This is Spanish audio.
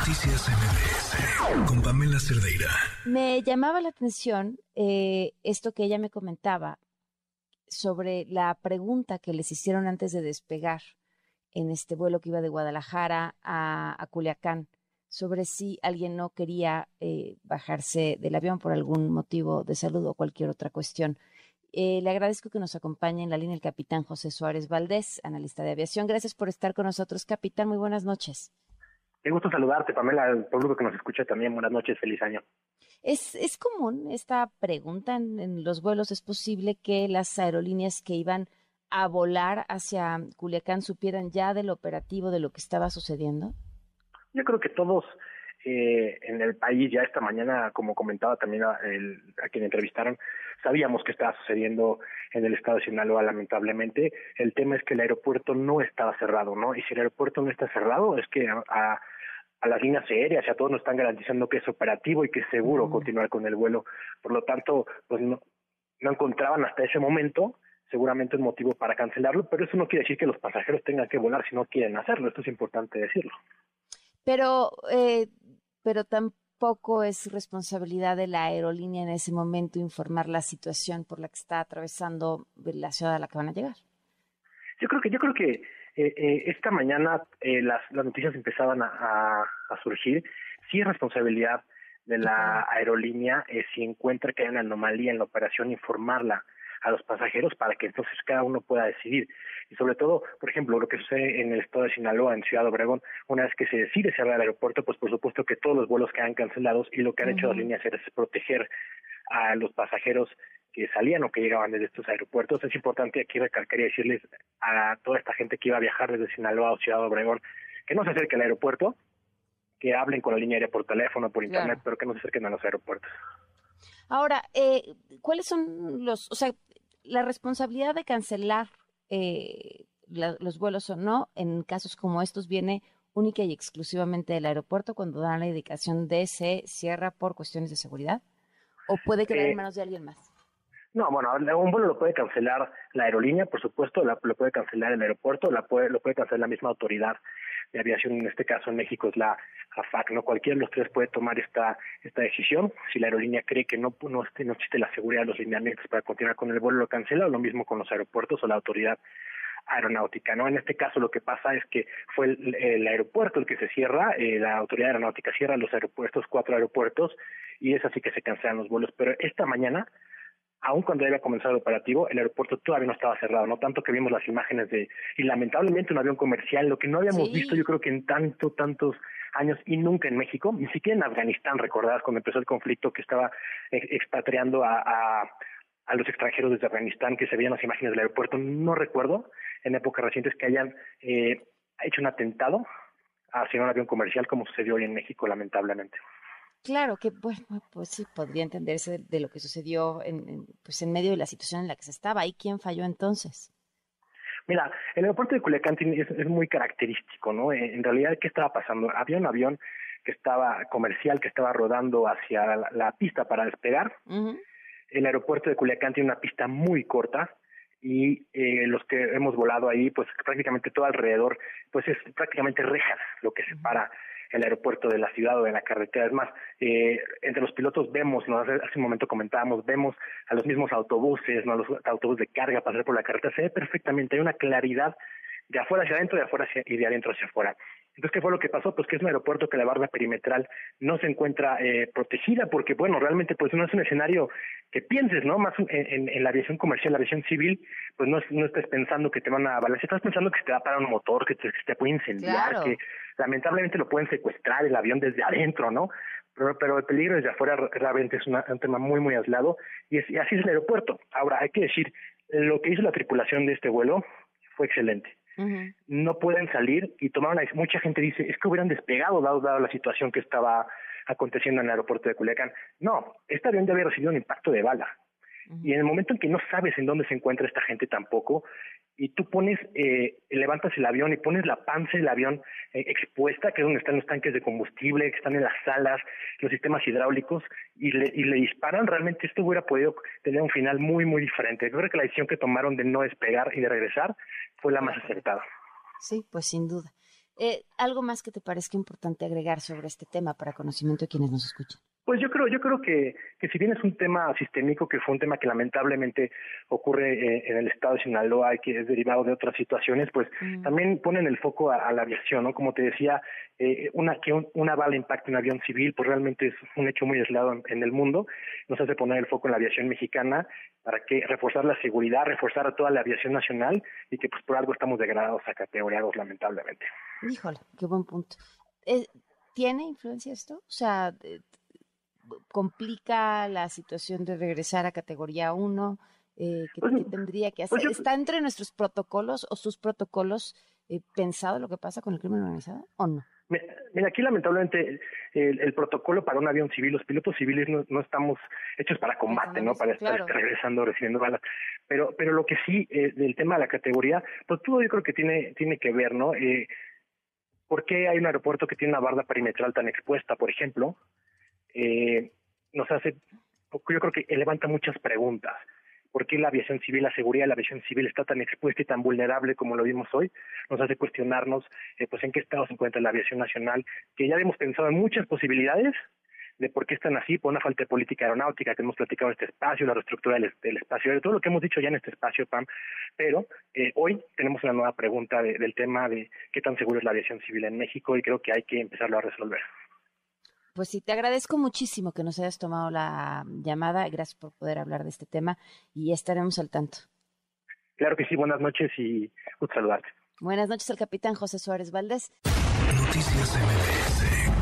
Noticias MBS con Pamela Cerdeira. Me llamaba la atención eh, esto que ella me comentaba sobre la pregunta que les hicieron antes de despegar en este vuelo que iba de Guadalajara a, Culiacán sobre si alguien no quería eh, bajarse del avión por algún motivo de salud o cualquier otra cuestión. Eh, le agradezco que nos acompañe en la línea el capitán José Suárez Valdés, analista de aviación. Gracias por estar con nosotros, capitán. Muy buenas noches. Qué gusto saludarte, Pamela, al público que nos escucha también. Buenas noches, feliz año. ¿Es, es común esta pregunta en, los vuelos? ¿Es posible que las aerolíneas que iban a volar hacia Culiacán supieran ya del operativo de lo que estaba sucediendo? Yo creo que todos eh, en el país ya esta mañana, como comentaba también a, a quien entrevistaron, sabíamos que estaba sucediendo en el estado de Sinaloa, lamentablemente. El tema es que el aeropuerto no estaba cerrado, ¿no? Y si el aeropuerto no está cerrado, es que a, a las líneas aéreas y a todos nos están garantizando que es operativo y que es seguro continuar con el vuelo. Por lo tanto, pues no, no encontraban hasta ese momento seguramente un motivo para cancelarlo, pero eso no quiere decir que los pasajeros tengan que volar si no quieren hacerlo. Esto es importante decirlo. Pero, eh, pero tampoco es responsabilidad de la aerolínea en ese momento informar la situación por la que está atravesando la ciudad a la que van a llegar. Yo creo que yo creo que eh, eh, esta mañana eh, las, las noticias empezaban a, a, surgir. Sí es responsabilidad de la aerolínea eh, si encuentra que hay una anomalía en la operación informarla a los pasajeros para que entonces cada uno pueda decidir. Y sobre todo, por ejemplo, lo que sucede en el estado de Sinaloa, en Ciudad Obregón, una vez que se decide cerrar el aeropuerto, pues por supuesto que todos los vuelos quedan cancelados y lo que han hecho las líneas es proteger a los pasajeros que salían o que llegaban desde estos aeropuertos. Es importante aquí recalcar y decirles a toda esta gente que iba a viajar desde Sinaloa o Ciudad Obregón que no se acerque al aéropuerto, que hablen con la línea aérea por teléfono, por internet, pero que no se acerquen a los aeropuertos. Ahora, eh, ¿cuáles son los, o sea, la responsabilidad de cancelar eh, los vuelos o no en casos como estos viene única y exclusivamente del aeropuerto cuando dan la indicación de se cierra por cuestiones de seguridad? ¿O puede quedar en eh, manos de alguien más? No, bueno, un vuelo lo puede cancelar la aerolínea, por supuesto, lo puede cancelar el aeropuerto, la puede, lo puede cancelar la misma autoridad de aviación, en este caso en México es la AFAC, ¿no? Cualquiera de los tres puede tomar esta esta decisión. Si la aerolínea cree que no, no, no existe la seguridad de los lineamientos para continuar con el vuelo, lo cancela, o lo mismo con los aeropuertos o la autoridad aeronáutica, ¿no? En este caso lo que pasa es que fue el, aeropuerto el que se cierra, eh, la autoridad aeronáutica cierra los aeropuertos, cuatro aeropuertos, y es así que se cancelan los vuelos. Pero esta mañana aun cuando había comenzado el operativo, el aeropuerto todavía no estaba cerrado, no tanto que vimos las imágenes de, y lamentablemente un avión comercial, lo que no habíamos visto yo creo que en tanto, tantos años y nunca en México, ni siquiera en Afganistán, recordadas cuando empezó el conflicto que estaba expatriando a, a, a los extranjeros desde Afganistán, que se veían las imágenes del aeropuerto, no recuerdo en épocas recientes que hayan eh, hecho un atentado hacia un avión comercial como sucedió hoy en México, lamentablemente. Claro, que bueno, pues sí, podría entenderse de, lo que sucedió en, pues en medio de la situación en la que se estaba. ¿Y quién falló entonces? Mira, el aeropuerto de Culiacán es, es muy característico, ¿no? En, realidad, ¿qué estaba pasando? Había un avión que estaba comercial, que estaba rodando hacia la, pista para despegar. El aeropuerto de Culiacán tiene una pista muy corta y eh, los que hemos volado ahí, pues prácticamente todo alrededor, pues es prácticamente rejas lo que separa el aeropuerto de la ciudad o de la carretera. Es más, eh, entre los pilotos vemos, ¿no? hace, un momento comentábamos, vemos a los mismos autobuses, ¿no? los autobuses de carga pasar por la carretera, se ve perfectamente, hay una claridad de afuera hacia adentro, de afuera hacia, y de adentro hacia afuera. Entonces, ¿qué fue lo que pasó? Pues que es un aeropuerto que la barra perimetral no se encuentra eh, protegida porque, bueno, realmente pues no es un escenario que pienses, ¿no? Más en, en, la aviación comercial, la aviación civil, pues no, no estés pensando que te van a balancear, estás pensando que se te va a parar un motor, que te, que te puede incendiar, que lamentablemente lo pueden secuestrar el avión desde adentro, ¿no? Pero, pero el peligro desde afuera realmente es un tema muy, muy aislado y, es, y así es el aeropuerto. Ahora, hay que decir, lo que hizo la tripulación de este vuelo fue excelente no pueden salir y tomaron mucha gente dice es que hubieran despegado dado, dado la situación que estaba aconteciendo en el aeropuerto de Culiacán. No, este avión ya había recibido un impacto de bala. Y en el momento en que no sabes en dónde se encuentra esta gente tampoco, y tú pones, eh, levantas el avión y pones la panza del avión eh, expuesta, que es donde están los tanques de combustible, que están en las salas, los sistemas hidráulicos, y le, y le disparan, realmente esto hubiera podido tener un final muy, muy diferente. Yo creo que la decisión que tomaron de no despegar y de regresar fue la más acertada. Sí, pues sin duda. Eh, ¿Algo más que te parezca importante agregar sobre este tema para conocimiento de quienes nos escuchan? Pues yo creo, yo creo que, que si bien es un tema sistémico, que fue un tema que lamentablemente ocurre eh, en el estado de Sinaloa y que es derivado de otras situaciones, pues mm. también ponen el foco a, la aviación, ¿no? Como te decía, eh, una que una bala impacte un avión civil, pues realmente es un hecho muy aislado en, el mundo. Nos hace poner el foco en la aviación mexicana para que reforzar la seguridad, reforzar a toda la aviación nacional y que pues por algo estamos degradados a categoreados lamentablemente. Híjole, qué buen punto. Eh, ¿Tiene influencia esto? O sea, complica la situación de regresar a categoría 1? Eh, ¿qué, pues, tendría que hacer? ¿Está entre nuestros protocolos o sus protocolos eh, pensado lo que pasa con el crimen organizado o no? Mira, aquí lamentablemente el, protocolo para un avión civil, los pilotos civiles no, estamos hechos para combate, ¿no? Para estar regresando, recibiendo balas. Pero, pero lo que sí, eh, del tema de la categoría, pues todo yo creo que tiene, tiene que ver, ¿no? Eh, ¿Por qué hay un aeropuerto que tiene una barda perimetral tan expuesta, por ejemplo? Eh, nos hace, yo creo que levanta muchas preguntas. ¿Por qué la aviación civil, la seguridad de la aviación civil está tan expuesta y tan vulnerable como lo vimos hoy? Nos hace cuestionarnos, eh, pues, en qué estado se encuentra la aviación nacional, que ya hemos pensado en muchas posibilidades de por qué están así, por una falta de política aeronáutica que hemos platicado en este espacio, la reestructura del, espacio, de todo lo que hemos dicho ya en este espacio, Pam. Pero eh, hoy tenemos una nueva pregunta del tema de qué tan seguro es la aviación civil en México y creo que hay que empezarlo a resolver. Pues sí, te agradezco muchísimo que nos hayas tomado la llamada. Gracias por poder hablar de este tema y estaremos al tanto. Claro que sí, buenas noches y gusto saludarte. Buenas noches al capitán José Suárez Valdés. Noticias MBS